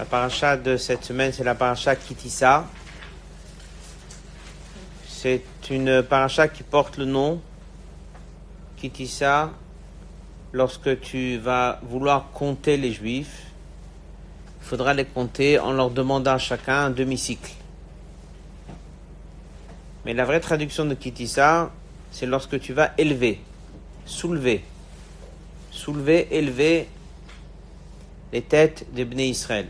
La paracha de cette semaine, c'est la paracha Kitissa. C'est une paracha qui porte le nom Kitissa. Lorsque tu vas vouloir compter les juifs, il faudra les compter en leur demandant chacun un demi-cycle. Mais la vraie traduction de Kitissa, c'est lorsque tu vas élever, soulever, soulever, élever les têtes des Bnei Israël.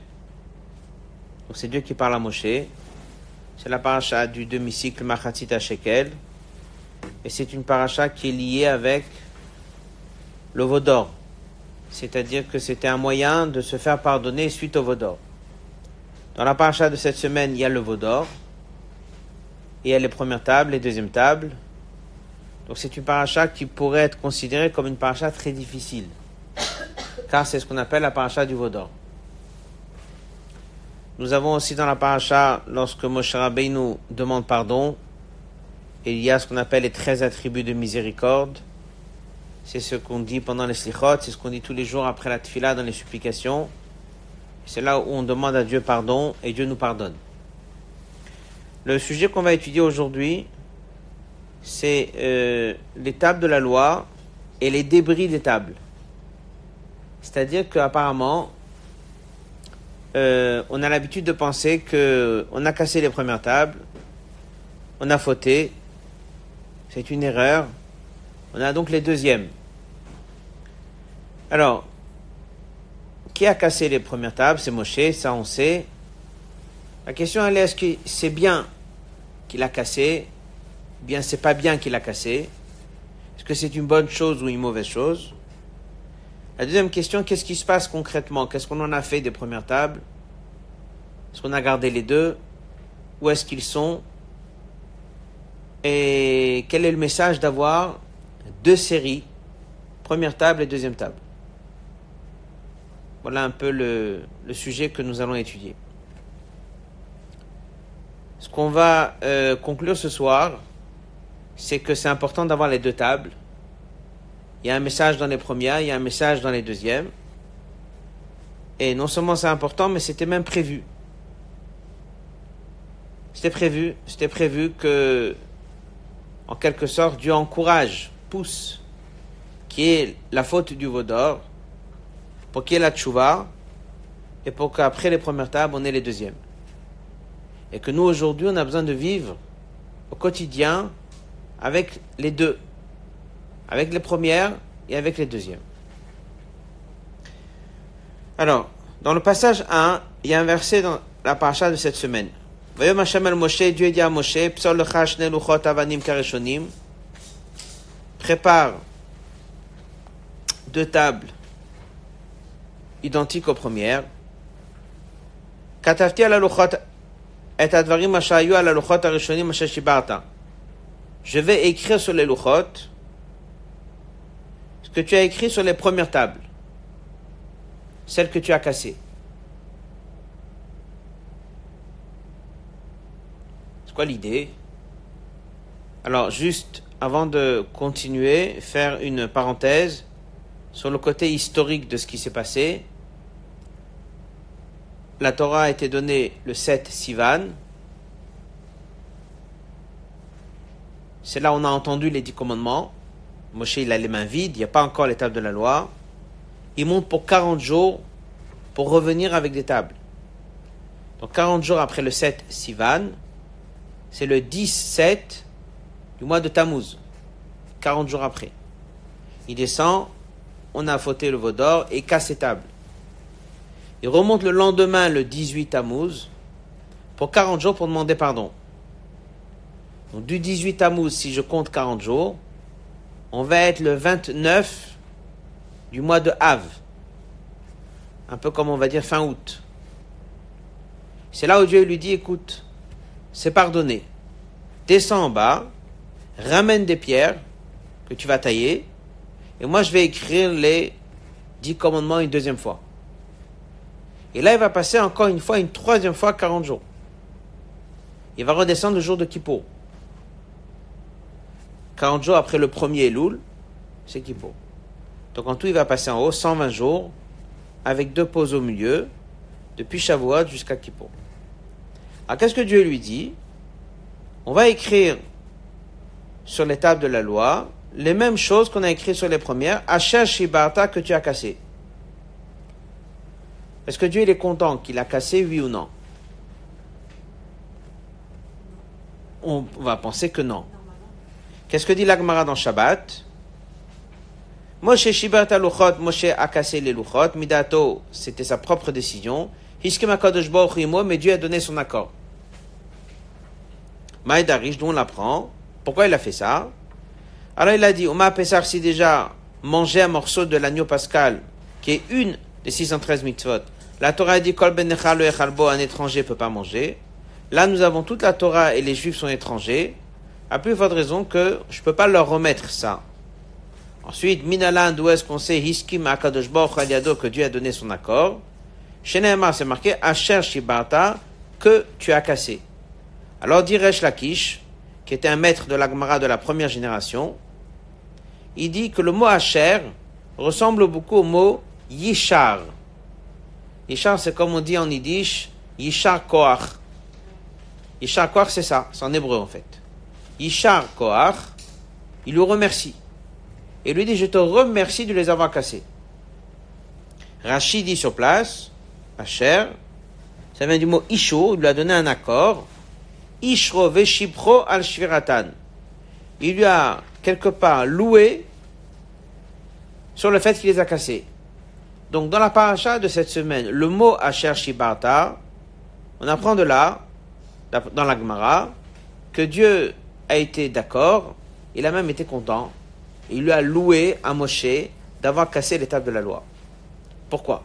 Donc c'est Dieu qui parle à Moshe. C'est la paracha du demi-cycle Machatzit Shekel. Et c'est une paracha qui est liée avec le Vaudor. C'est-à-dire que c'était un moyen de se faire pardonner suite au Vaudor. Dans la paracha de cette semaine, il y a le Vaudor. Et il y a les premières tables, les deuxièmes tables. Donc c'est une paracha qui pourrait être considérée comme une paracha très difficile. Car c'est ce qu'on appelle la paracha du Vaudor. Nous avons aussi dans la paracha, lorsque Moshe Rabbeinu demande pardon, il y a ce qu'on appelle les 13 attributs de miséricorde. C'est ce qu'on dit pendant les slichot, c'est ce qu'on dit tous les jours après la tfila dans les supplications. C'est là où on demande à Dieu pardon et Dieu nous pardonne. Le sujet qu'on va étudier aujourd'hui, c'est euh, les tables de la loi et les débris des tables. C'est-à-dire qu'apparemment, euh, on a l'habitude de penser que on a cassé les premières tables, on a fauté, c'est une erreur. On a donc les deuxièmes. Alors, qui a cassé les premières tables? C'est Moshe, ça on sait. La question elle est est-ce que c'est bien qu'il a cassé? Bien c'est pas bien qu'il a cassé Est-ce que c'est une bonne chose ou une mauvaise chose? La deuxième question, qu'est-ce qui se passe concrètement? Qu'est-ce qu'on en a fait des premières tables? Est-ce qu'on a gardé les deux? Où est-ce qu'ils sont? Et quel est le message d'avoir deux séries, première table et deuxième table? Voilà un peu le, sujet que nous allons étudier. Ce qu'on va euh, conclure ce soir, c'est que c'est important d'avoir les deux tables il y a un message dans les premières, il y a un message dans les deuxièmes. Et non seulement c'est important, mais c'était même prévu. C'était prévu, c'était prévu que, en quelque sorte, Dieu encourage, pousse, qui est la faute du Vaudor, pour qu'il y ait la tchouva, et pour qu'après les premières tables, on ait les deuxièmes. Et que nous, aujourd'hui, on a besoin de vivre au quotidien avec les deux avec les premières et avec les deuxièmes. Alors, dans le passage 1, il y a un verset dans la paracha de cette semaine. Dieu dit à Moshe, prépare deux tables identiques aux premières. Et advarim ashayu ala luchot arishonim asher shibarta. Je vais écrire sur luchot que tu as écrit sur les premières tables, celles que tu as cassées. C'est quoi l'idée? Alors, juste avant de continuer, faire une parenthèse sur le côté historique de ce qui s'est passé. La Torah a été donnée le 7 Sivan. C'est là où on a entendu les dix commandements. Moshe, il a les mains vides, il n'y a pas encore les tables de la loi. Il monte pour 40 jours pour revenir avec des tables. Donc 40 jours après le 7 Sivan, c'est le 10-7 du mois de Tammuz. 40 jours après. Il descend, on a fauté le Vaudor et casse ses tables. Il remonte le lendemain, le 18 Tammuz, pour 40 jours pour demander pardon. Donc du 18 Tammuz, si je compte 40 jours, on va être le 29 du mois de Av. Un peu comme on va dire fin août. C'est là où Dieu lui dit, écoute, c'est pardonné. Descends en bas, ramène des pierres que tu vas tailler, et moi je vais écrire les dix commandements une deuxième fois. Et là, il va passer encore une fois, une troisième fois, 40 jours. Il va redescendre le jour de Kippour. 40 jours après le premier Elul, c'est Kippour. Donc en tout, il va passer en haut 120 jours avec deux pauses au milieu, depuis Shavuot jusqu'à Kippour. Alors qu'est-ce que Dieu lui dit? On va écrire sur les tables de la loi les mêmes choses qu'on a écrites sur les premières, Asher Shibarta que tu as cassé. Est-ce que Dieu est content qu'il a cassé, oui ou non? On va penser que non. Qu'est-ce que dit l'Agmara dans Shabbat? Moshe Shibarta Luchot, Moshe a cassé Midato, c'était sa propre décision. Mais Dieu a donné son accord. Maïdarish, d'où on l'apprend? Pourquoi il a fait ça? Alors il a dit, Oma Pesar, si déjà manger un morceau de l'agneau pascal, qui est une des 613 mitzvot, la Torah a dit, Kol ben un étranger peut pas manger. Là, nous avons toute la Torah et les Juifs sont étrangers. À plus forte raison que je peux pas leur remettre ça. Ensuite, Minalan, d'où est-ce qu'on sait, Hiskim Akadosh que Dieu a donné son accord? Chez c'est marqué Asher Shibata, que tu as cassé. Alors dit Resh Lakish, qui était un maître de l'Agmara de la première génération, il dit que le mot Asher ressemble beaucoup au mot Yishar. Yishar, c'est comme on dit en yiddish, Yishar Koach. Yishar Koach, c'est ça, c'est en hébreu en fait. Yishar Koach, il lui remercie. Et lui dit, je te remercie de les avoir cassés. Rachid dit sur place, Asher, ça vient du mot Isho, il lui a donné un accord. Ishro Veshipro al Shviratan. Il lui a quelque part loué sur le fait qu'il les a cassés. Donc dans la paracha de cette semaine, le mot Asher Shibarta, on apprend de là, dans la Gemara, que Dieu a été d'accord, il a même été content, il lui a loué à Moshe d'avoir cassé l'étape de la loi. Pourquoi?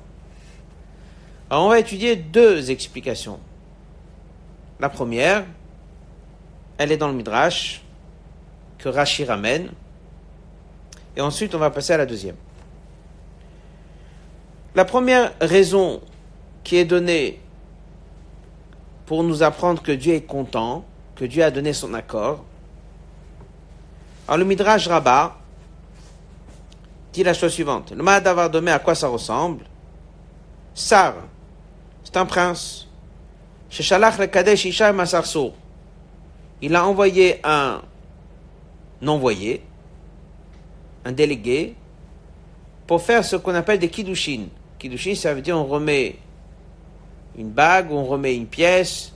Alors on va étudier deux explications. La première, elle est dans le Midrash, que Rashi ramène. Et ensuite, on va passer à la deuxième. La première raison qui est donnée pour nous apprendre que Dieu est content, que Dieu a donné son accord. Alors le Midrash Rabbah dit la chose suivante. Le Mahadavar Domé, à quoi ça ressemble? Sar, c'est un prince. Il a envoyé un envoyé, un délégué, pour faire ce qu'on appelle des kiddushin. Kiddushin, ça veut dire on remet une bague, on remet une pièce,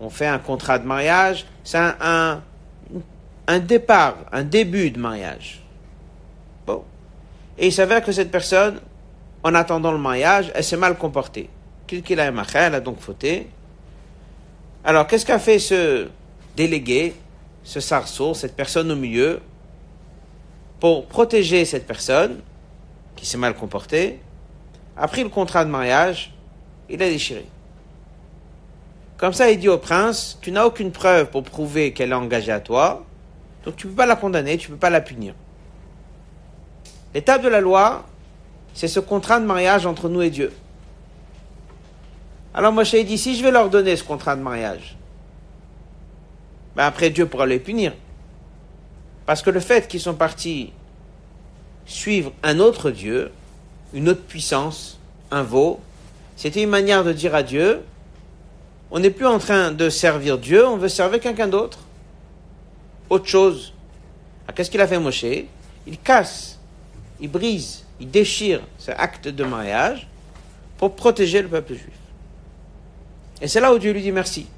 on fait un contrat de mariage. C'est un, départ, un début de mariage. Bon. Et il s'avère que cette personne, en attendant le mariage, elle s'est mal comportée qu'il a elle a donc fauté. Alors, qu'est-ce qu'a fait ce délégué, ce sarceau, cette personne au milieu, pour protéger cette personne qui s'est mal comportée, a pris le contrat de mariage, il l'a déchiré. Comme ça, il dit au prince, tu n'as aucune preuve pour prouver qu'elle est engagée à toi, donc tu ne peux pas la condamner, tu ne peux pas la punir. L'étape de la loi, c'est ce contrat de mariage entre nous et Dieu. Alors Moshe dit, si je vais leur donner ce contrat de mariage, ben après Dieu pourra les punir. Parce que le fait qu'ils sont partis suivre un autre Dieu, une autre puissance, un veau, c'était une manière de dire à Dieu, on n'est plus en train de servir Dieu, on veut servir quelqu'un d'autre. Autre chose. Qu'est-ce qu'il a fait Moshe? Il casse, il brise, il déchire ce acte de mariage pour protéger le peuple juif. Et c'est là où Dieu lui dit merci.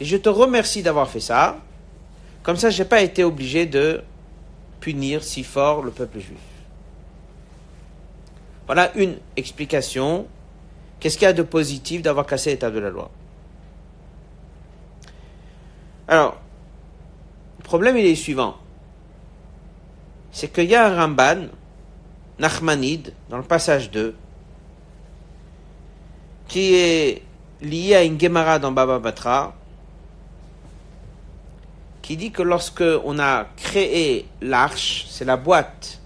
Et je te remercie d'avoir fait ça. Comme ça, je n'ai pas été obligé de punir si fort le peuple juif. Voilà une explication. Qu'est-ce qu'il y a de positif d'avoir cassé l'état de la loi? Alors, le problème il est suivant. C'est qu'il y a un Ramban, Nachmanide, dans le passage 2, qui est lié à une Gemara dans Baba Batra qui dit que lorsque on a créé l'arche, c'est la boîte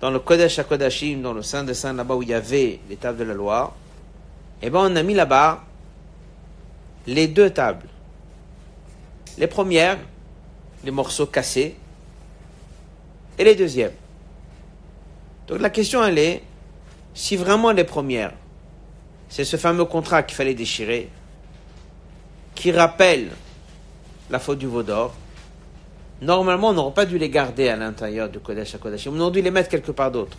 dans le Kodesh HaKodashim, dans le Saint des Saints, là-bas où il y avait les tables de la loi, eh ben on a mis là-bas les deux tables. Les premières, les morceaux cassés, et les deuxièmes. Donc la question elle est, si vraiment les premières, c'est ce fameux contrat qu'il fallait déchirer, qui rappelle la faute du veau d'or. Normalement, on n'aurait pas dû les garder à l'intérieur du Kodesh à Kodesh. On aurait dû les mettre quelque part d'autre.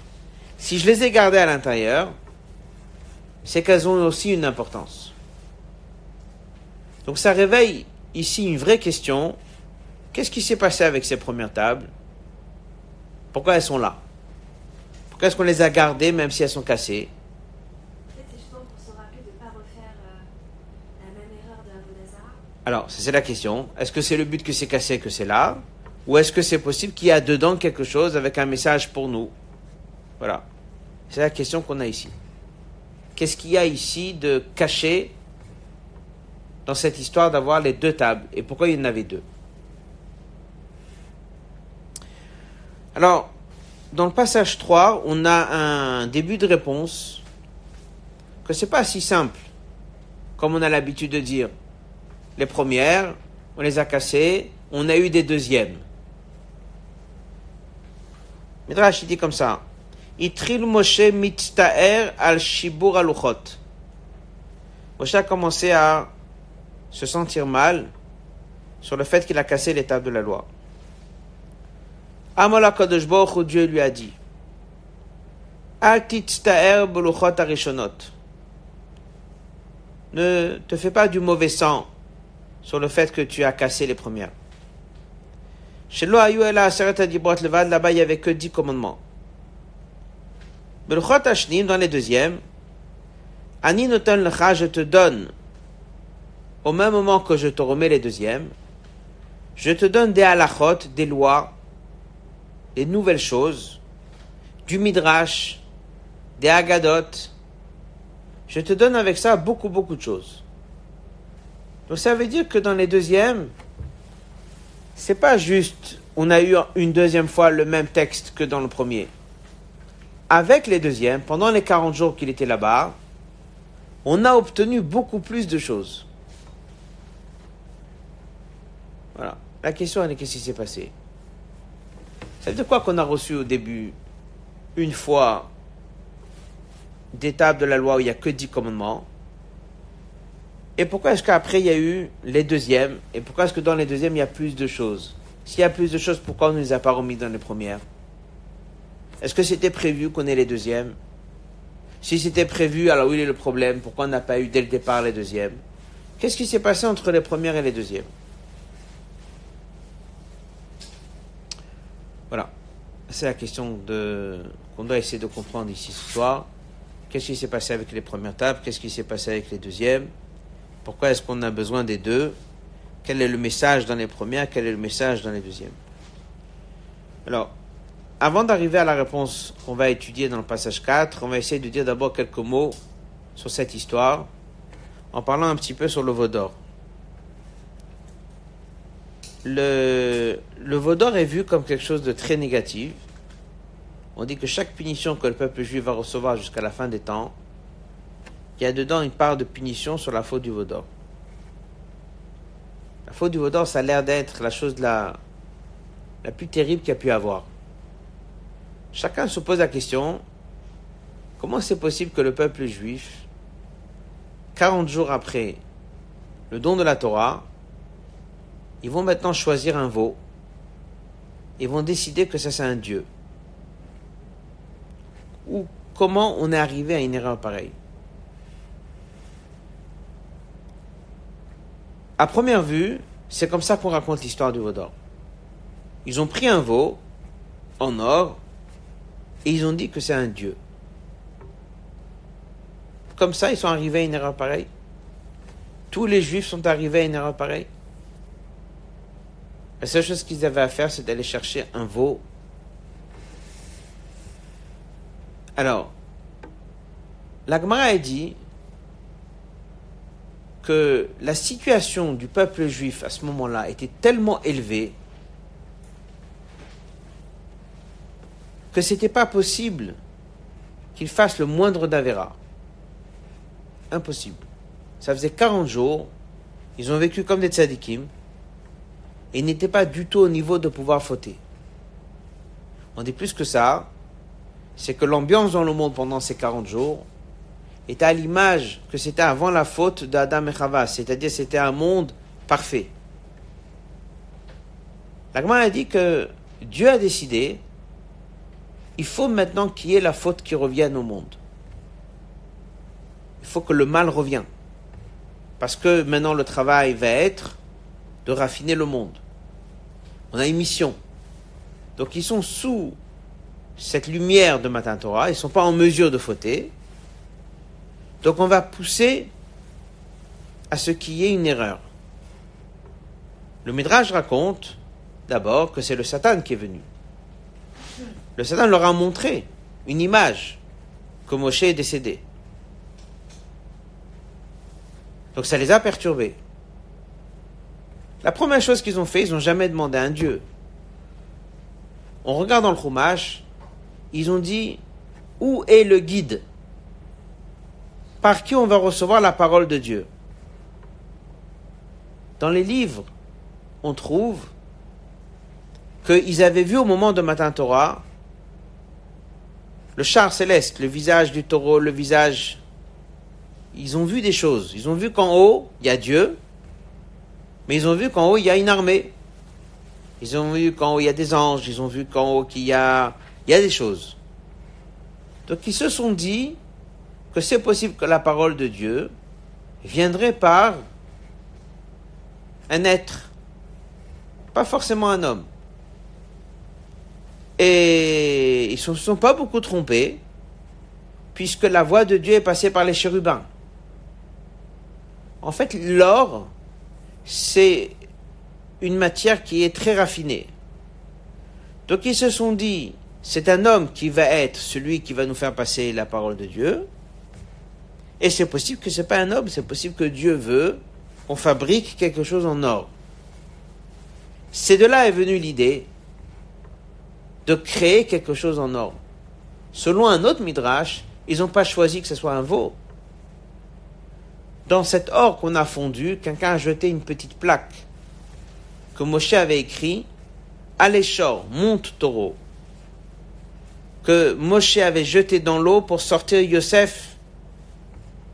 Si je les ai gardés à l'intérieur, c'est qu'elles ont aussi une importance. Donc ça réveille ici une vraie question. Qu'est-ce qui s'est passé avec ces premières tables? Pourquoi elles sont là? Pourquoi est-ce qu'on les a gardées même si elles sont cassées? Alors, c'est la question. Est-ce que c'est le but que c'est cassé que c'est là? Ou est-ce que c'est possible qu'il y a dedans quelque chose avec un message pour nous? Voilà. C'est la question qu'on a ici. Qu'est-ce qu'il y a ici de caché dans cette histoire d'avoir les deux tables Et pourquoi il y en avait deux Alors, dans le passage 3, on a un début de réponse que c'est pas si simple comme on a l'habitude de dire les premières, on les a cassées, on a eu des deuxièmes. Midrash, dit comme ça. Moshe a commencé à se sentir mal sur le fait qu'il a cassé l'étape de la loi. Amola Kadosh Dieu lui a dit beluchot. Ne te fais pas du mauvais sang sur le fait que tu as cassé les premières. Chez là-bas, il n'y avait que dix commandements. Dans les deuxièmes, Ani je te donne, au même moment que je te remets les deuxièmes, je te donne des halachot, des lois, des nouvelles choses, du midrash, des agadot. Je te donne avec ça beaucoup, beaucoup de choses. Donc ça veut dire que dans les deuxièmes, c'est pas juste on a eu une deuxième fois le même texte que dans le premier. Avec les deuxièmes, pendant les 40 jours qu'il était là-bas, on a obtenu beaucoup plus de choses. Voilà. La question est qu'est-ce qui s'est passé? C'est de quoi qu'on a reçu au début une fois des de la loi où il n'y a que 10 commandements? Et pourquoi est-ce qu'après il y a eu les deuxièmes? Et pourquoi est-ce que dans les deuxièmes il y a plus de choses? S'il y a plus de choses, pourquoi on ne les a pas remis dans les premières? Est-ce que c'était prévu qu'on ait les deuxièmes? Si c'était prévu, alors où est le problème Pourquoi on n'a pas eu dès le départ les deuxièmes? Qu'est-ce qui s'est passé entre les premières et les deuxièmes? Voilà. C'est la question de... qu'on doit essayer de comprendre ici ce soir. Qu'est-ce qui s'est passé avec les premières tables? Qu'est-ce qui s'est passé avec les deuxièmes? Pourquoi est-ce qu'on a besoin des deux? Quel est le message dans les premières? Quel est le message dans les deuxièmes? Alors, avant d'arriver à la réponse qu'on va étudier dans le passage 4, on va essayer de dire d'abord quelques mots sur cette histoire, en parlant un petit peu sur le Vaudor. Le, le Vaudor est vu comme quelque chose de très négatif. On dit que chaque punition que le peuple juif va recevoir jusqu'à la fin des temps, il y a dedans une part de punition sur la faute du vaudor. La faute du vaudor, ça a l'air d'être la chose la, la plus terrible qu'il y a pu avoir. Chacun se pose la question, comment c'est possible que le peuple juif, 40 jours après le don de la Torah, ils vont maintenant choisir un veau et vont décider que ça c'est un dieu. Ou comment on est arrivé à une erreur pareille à première vue, c'est comme ça qu'on raconte l'histoire du veau d'or. Ils ont pris un veau en or et ils ont dit que c'est un dieu. Comme ça, ils sont arrivés à une erreur pareille. Tous les juifs sont arrivés à une erreur pareille. La seule chose qu'ils avaient à faire, c'est d'aller chercher un veau. Alors, l'Agmara a dit que la situation du peuple juif à ce moment-là était tellement élevée que c'était pas possible qu'il fasse le moindre d'Avera. Impossible. Ça faisait 40 jours, ils ont vécu comme des tzadikim, et ils n'étaient pas du tout au niveau de pouvoir fauter. On dit plus que ça, c'est que l'ambiance dans le monde pendant ces 40 jours était à l'image que c'était avant la faute d'Adam et Chava, c'est-à-dire c'était un monde parfait. La a dit que Dieu a décidé, il faut maintenant qu'il y ait la faute qui revienne au monde. Il faut que le mal revienne. Parce que maintenant le travail va être de raffiner le monde. On a une mission. Donc ils sont sous cette lumière de Matin Torah, ils ne sont pas en mesure de fauter. Donc on va pousser à ce qu'il y ait une erreur. Le Midrash raconte d'abord que c'est le Satan qui est venu. Le Satan leur a montré une image que Moshe est décédé. Donc ça les a perturbés. La première chose qu'ils ont fait, ils n'ont jamais demandé à un Dieu. On regarde dans le Chumash, ils ont dit où est le guide? Par qui on va recevoir la parole de Dieu? Dans les livres, on trouve qu'ils avaient vu au moment de Matin Torah le char céleste, le visage du taureau, le visage. Ils ont vu des choses. Ils ont vu qu'en haut, il y a Dieu, mais ils ont vu qu'en haut, il y a une armée. Ils ont vu qu'en haut, il y a des anges. Ils ont vu qu'en haut, qu'il y a, il y a des choses. Donc, ils se sont dit que c'est possible que la parole de Dieu viendrait par un être, pas forcément un homme. Et ils ne se sont pas beaucoup trompés, puisque la voix de Dieu est passée par les chérubins. En fait, l'or, c'est une matière qui est très raffinée. Donc ils se sont dit, c'est un homme qui va être celui qui va nous faire passer la parole de Dieu. Et c'est possible que ce n'est pas un homme, c'est possible que Dieu veut qu'on fabrique quelque chose en or. C'est de là est venue l'idée de créer quelque chose en or. Selon un autre midrash, ils n'ont pas choisi que ce soit un veau. Dans cet or qu'on a fondu, quelqu'un a jeté une petite plaque que Moshe avait écrit Aléchor, monte taureau, que Moshe avait jeté dans l'eau pour sortir Yosef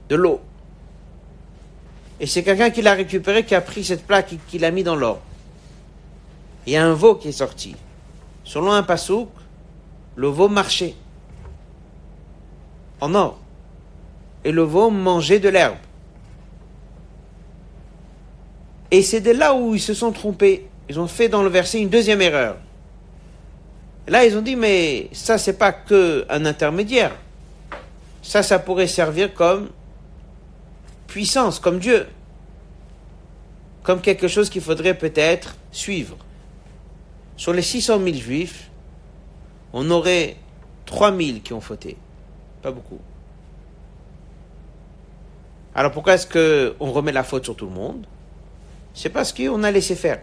de l'eau. Et c'est quelqu'un qui l'a récupéré, qui a pris cette plaque et qui l'a mis dans l'or. Il y a un veau qui est sorti. Selon un pasouk, le veau marchait en or. Et le veau mangeait de l'herbe. Et c'est de là où ils se sont trompés. Ils ont fait dans le verset une deuxième erreur. là, ils ont dit, mais ça, c'est pas que un intermédiaire. Ça, ça pourrait servir comme puissance, comme Dieu. Comme quelque chose qu'il faudrait peut-être suivre. Sur les 600 000 juifs, on aurait 3 000 qui ont fauté. Pas beaucoup. Alors pourquoi est-ce qu'on remet la faute sur tout le monde? C'est parce qu'on a laissé faire.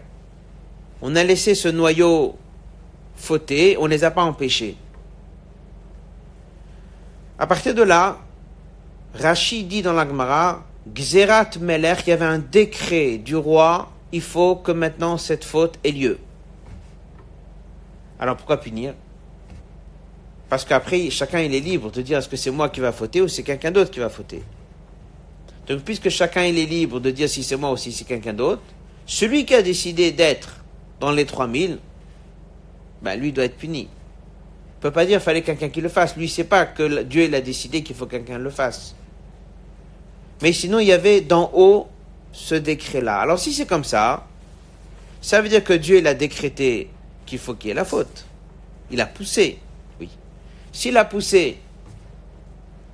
On a laissé ce noyau fauter, on ne les a pas empêchés. À partir de là, Rachid dit dans l'Agmara, Gzerat Meler, il y avait un décret du roi, il faut que maintenant cette faute ait lieu. Alors pourquoi punir? Parce qu'après, chacun il est libre de dire est-ce que c'est moi qui va fauter ou c'est quelqu'un d'autre qui va fauter? Donc puisque chacun il est libre de dire si c'est moi ou si c'est quelqu'un d'autre, celui qui a décidé d'être dans les 3000, ben lui doit être puni. Il peut pas dire qu'il fallait quelqu'un qui le fasse. Lui, ne sait pas que Dieu il a décidé qu'il faut que quelqu'un le fasse. Mais sinon, il y avait d'en haut ce décret-là. Alors si c'est comme ça, ça veut dire que Dieu il a décrété qu'il faut qu'il y ait la faute. Il a poussé, oui. S'il a poussé,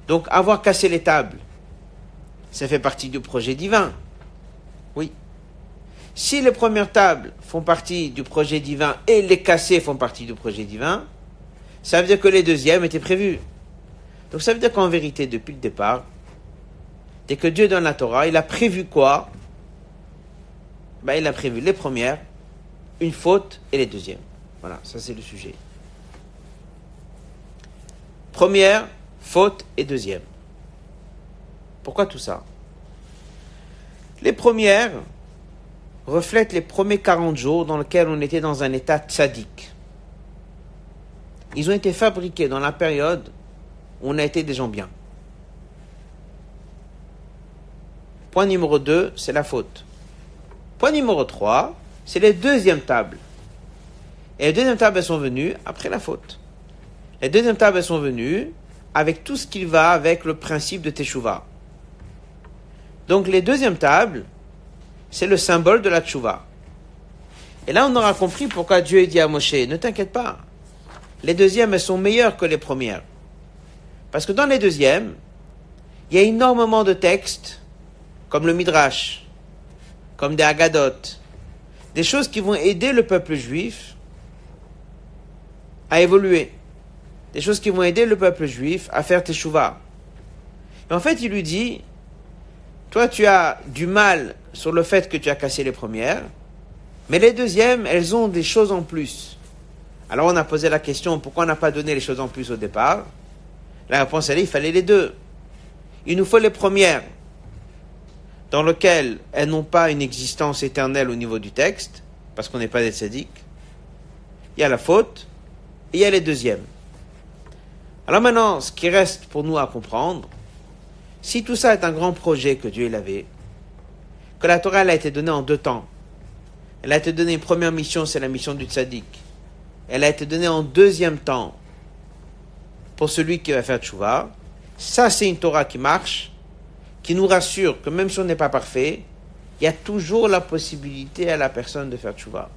donc avoir cassé les tables, ça fait partie du projet divin. Oui. Si les premières tables font partie du projet divin et les cassées font partie du projet divin, ça veut dire que les deuxièmes étaient prévus. Donc ça veut dire qu'en vérité, depuis le départ, dès que Dieu donne la Torah, il a prévu quoi? Ben, Il a prévu les premières une faute et les deuxièmes. Voilà, ça c'est le sujet. Première, faute et deuxième. Pourquoi tout ça? Les premières reflètent les premiers 40 jours dans lesquels on était dans un état tzaddik. Ils ont été fabriqués dans la période où on a été des gens bien. Point numéro 2, c'est la faute. Point numéro 3, c'est les deuxièmes tables. Et les deuxièmes tables, sont venues après la faute. Les deuxièmes tables, sont venues avec tout ce qui va avec le principe de Teshuvah. Donc les deuxièmes tables, c'est le symbole de la Teshuvah. Et là, on aura compris pourquoi Dieu dit à Moshe, ne t'inquiète pas, les deuxièmes, sont meilleures que les premières. Parce que dans les deuxièmes, il y a énormément de textes, comme le Midrash, comme des Agadot, des choses qui vont aider le peuple juif à évoluer. Des choses qui vont aider le peuple juif à faire teshuva. Et en fait, il lui dit, toi, tu as du mal sur le fait que tu as cassé les premières, mais les deuxièmes, elles ont des choses en plus. Alors on a posé la question, pourquoi on n'a pas donné les choses en plus au départ? La réponse, elle est, il fallait les deux. Il nous faut les premières, dans lesquelles elles n'ont pas une existence éternelle au niveau du texte, parce qu'on n'est pas des sadiques. Il y a la faute, et il y a les deuxièmes. Alors maintenant, ce qui reste pour nous à comprendre, si tout ça est un grand projet que Dieu avait, que la Torah elle a été donnée en deux temps, elle a été donnée une première mission, c'est la mission du tzaddik. Elle a été donnée en deuxième temps pour celui qui va faire tchouva. Ça, c'est une Torah qui marche, qui nous rassure que même si on n'est pas parfait, il y a toujours la possibilité à la personne de faire tchouva.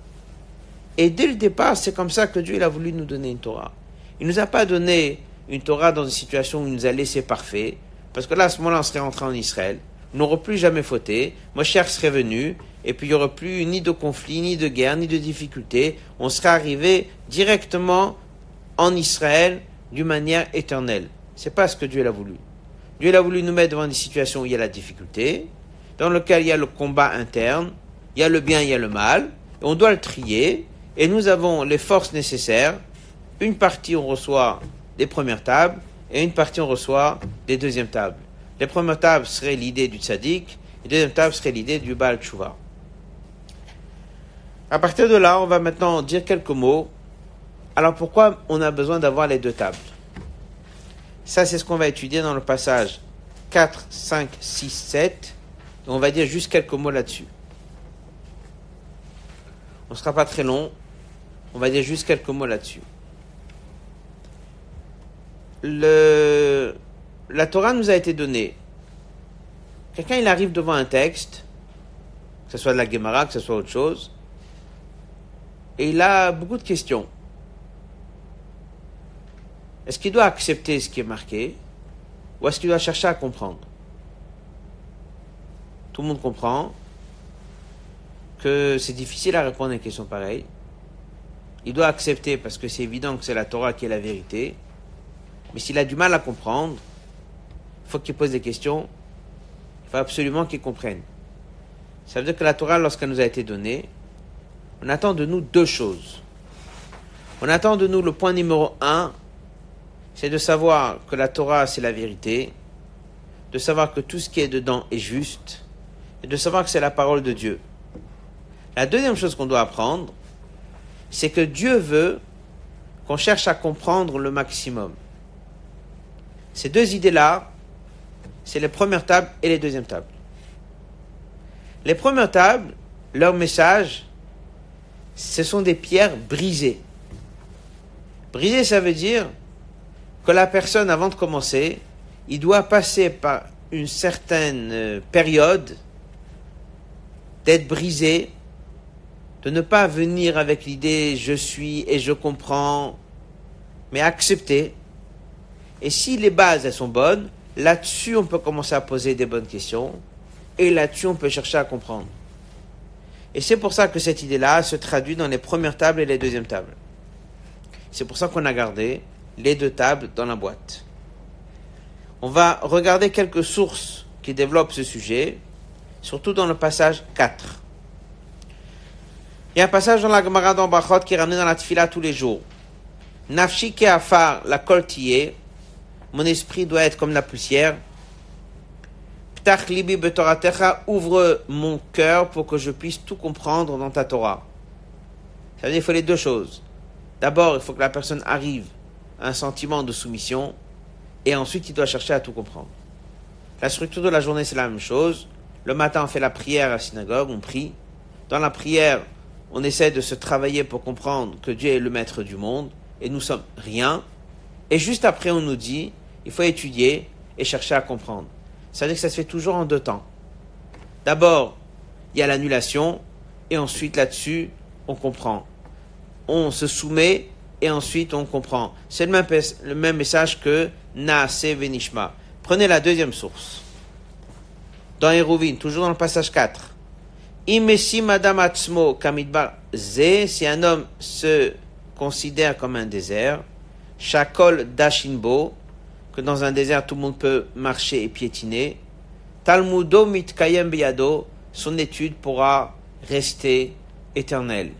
Et dès le départ, c'est comme ça que Dieu a voulu nous donner une Torah. Il ne nous a pas donné une Torah dans une situation où il nous a laissé parfait, parce que là, à ce moment-là, on serait entré en Israël, n'aurait plus jamais fauté, Moshe serait venu, et puis il n'y aurait plus ni de conflit, ni de guerre, ni de difficulté. On serait arrivé directement en Israël d'une manière éternelle. C'est pas ce que Dieu a voulu. Dieu a voulu nous mettre devant des situations où il y a la difficulté, dans lequel il y a le combat interne, il y a le bien, il y a le mal, et on doit le trier, et nous avons les forces nécessaires. Une partie, on reçoit des premières tables, et une partie, on reçoit des deuxièmes tables. Les premières tables seraient l'idée du tzaddik, et les deuxièmes tables seraient l'idée du Baal Tshuva. À partir de là, on va maintenant dire quelques mots. Alors pourquoi on a besoin d'avoir les deux tables? Ça, c'est ce qu'on va étudier dans le passage 4, 5, 6, 7. on va dire juste quelques mots là-dessus. On ne sera pas très long. On va dire juste quelques mots là-dessus. Le... La Torah nous a été donnée. Quelqu'un, arrive devant un texte, que ce soit de la Gemara, que ce soit autre chose, et il a beaucoup de questions. Est-ce qu'il doit accepter ce qui est marqué ou est-ce qu'il doit chercher à comprendre? Tout le monde comprend que c'est difficile à répondre à une question pareille. Il doit accepter parce que c'est évident que c'est la Torah qui est la vérité. Mais s'il a du mal à comprendre, il faut qu'il pose des questions. Il faut absolument qu'il comprenne. Ça veut dire que la Torah, lorsqu'elle nous a été donnée, on attend de nous deux choses. On attend de nous le point numéro un, c'est de savoir que la Torah, c'est la vérité, de savoir que tout ce qui est dedans est juste, et de savoir que c'est la parole de Dieu. La deuxième chose qu'on doit apprendre, c'est que Dieu veut qu'on cherche à comprendre le maximum. Ces deux idées-là, c'est les premières tables et les deuxièmes tables. Les premières tables, leur message, ce sont des pierres brisées. Brisées, ça veut dire que la personne, avant de commencer, il doit passer par une certaine euh, période d'être brisé, de ne pas venir avec l'idée je suis et je comprends, mais accepter. Et si les bases elles sont bonnes, là-dessus on peut commencer à poser des bonnes questions et là-dessus on peut chercher à comprendre. Et c'est pour ça que cette idée-là se traduit dans les premières tables et les deuxièmes tables. C'est pour ça qu'on a gardé les deux tables dans la boîte. On va regarder quelques sources qui développent ce sujet, surtout dans le passage 4. Il y a un passage dans la Gemara d'Ambachot qui est ramené dans la Tfila tous les jours. Nafshi afar la coltillée, mon esprit doit être comme la poussière, libi ouvre mon cœur pour que je puisse tout comprendre dans ta Torah. Ça veut dire qu'il faut les deux choses. D'abord, il faut que la personne arrive à un sentiment de soumission, et ensuite il doit chercher à tout comprendre. La structure de la journée, c'est la même chose. Le matin, on fait la prière à la synagogue, on prie. Dans la prière, on essaie de se travailler pour comprendre que Dieu est le maître du monde et nous sommes rien. Et juste après, on nous dit, il faut étudier et chercher à comprendre. Ça veut dire que ça se fait toujours en deux temps. D'abord, il y a l'annulation et ensuite là-dessus, on comprend. On se soumet et ensuite on comprend. C'est le même, le même message que Naase Venishma. Prenez la deuxième source. Dans Hérouvine, toujours dans le passage 4. Imesi Madame Atzmo Kamidbar Ze, si un homme se considère comme un désert, Shakol Dashinbo, que dans un désert tout le monde peut marcher et piétiner, Talmudo son étude pourra rester éternelle.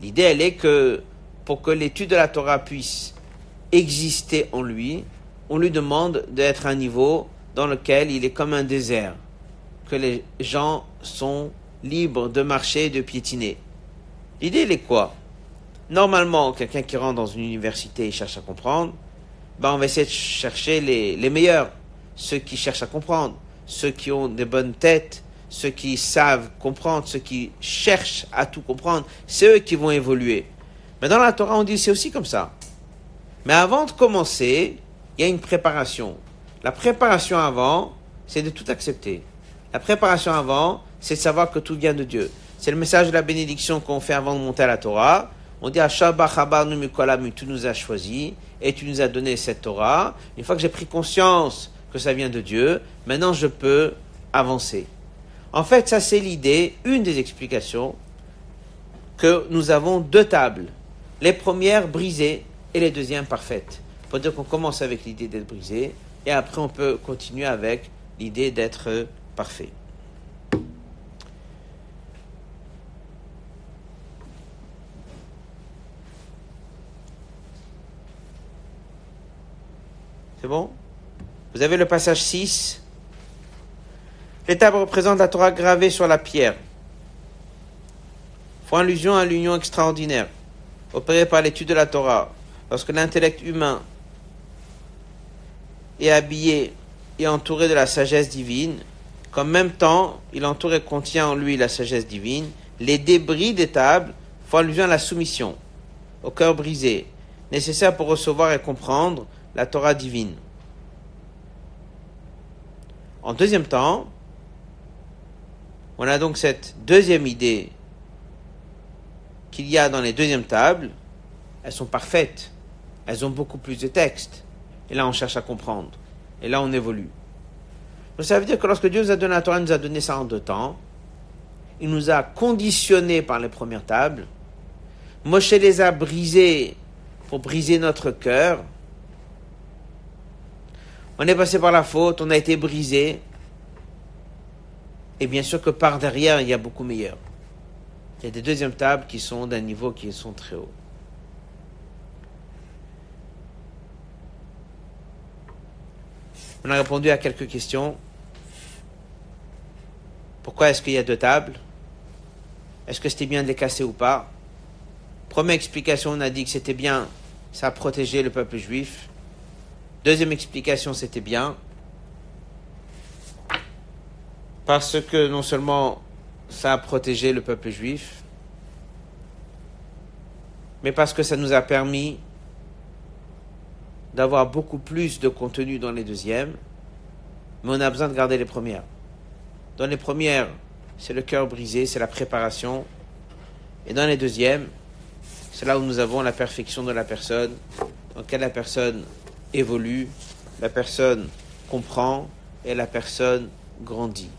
L'idée, elle est que pour que l'étude de la Torah puisse exister en lui, on lui demande d'être à un niveau dans lequel il est comme un désert, que les gens sont libres de marcher et de piétiner. L'idée, elle est quoi? Normalement, quelqu'un qui rentre dans une université et cherche à comprendre, ben on va essayer de chercher les, les meilleurs, ceux qui cherchent à comprendre, ceux qui ont des bonnes têtes, ceux qui savent comprendre, ceux qui cherchent à tout comprendre, c'est eux qui vont évoluer. Mais dans la Torah, on dit c'est aussi comme ça. Mais avant de commencer, il y a une préparation. La préparation avant, c'est de tout accepter. La préparation avant, c'est de savoir que tout vient de Dieu. C'est le message de la bénédiction qu'on fait avant de monter à la Torah. On dit à tu nous as choisi et tu nous as donné cette Torah. Une fois que j'ai pris conscience que ça vient de Dieu, maintenant je peux avancer. En fait, ça c'est l'idée, une des explications, que nous avons deux tables. Les premières brisées et les deuxièmes parfaites. Pour qu'on commence avec l'idée d'être brisé et après on peut continuer avec l'idée d'être parfait. C'est bon? Vous avez le passage 6. L'étape représente la Torah gravée sur la pierre. Font allusion à l'union extraordinaire opérée par l'étude de la Torah. Lorsque l'intellect humain est habillé et entouré de la sagesse divine, qu'en même temps il entoure et contient en lui la sagesse divine, les débris des tables font allusion à la soumission, au cœur brisé, nécessaire pour recevoir et comprendre la Torah divine. En deuxième temps, on a donc cette deuxième idée qu'il y a dans les deuxièmes tables. Elles sont parfaites. Elles ont beaucoup plus de textes. Et là, on cherche à comprendre. Et là, on évolue. Donc, ça veut dire que lorsque Dieu nous a donné la Torah, il nous a donné ça en deux temps. Il nous a conditionnés par les premières tables. Moshe les a brisés pour briser notre cœur. On est passé par la faute, on a été brisé. Et bien sûr que par derrière, il y a beaucoup meilleur. Il y a des deuxièmes tables qui sont d'un niveau qui sont très haut. On a répondu à quelques questions. Pourquoi est-ce qu'il y a deux tables? Est-ce que c'était bien de les casser ou pas? Première explication, on a dit que c'était bien, ça a protégé le peuple juif. Deuxième explication, c'était bien. Parce que non seulement ça a protégé le peuple juif, mais parce que ça nous a permis d'avoir beaucoup plus de contenu dans les deuxièmes, mais on a besoin de garder les premières. Dans les premières, c'est le cœur brisé, c'est la préparation. Et dans les deuxièmes, c'est là où nous avons la perfection de la personne, dans laquelle la personne évolue, la personne comprend et la personne grandit.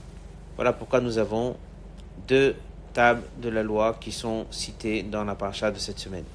Voilà pourquoi nous avons deux tables de la loi qui sont citées dans la paracha de cette semaine.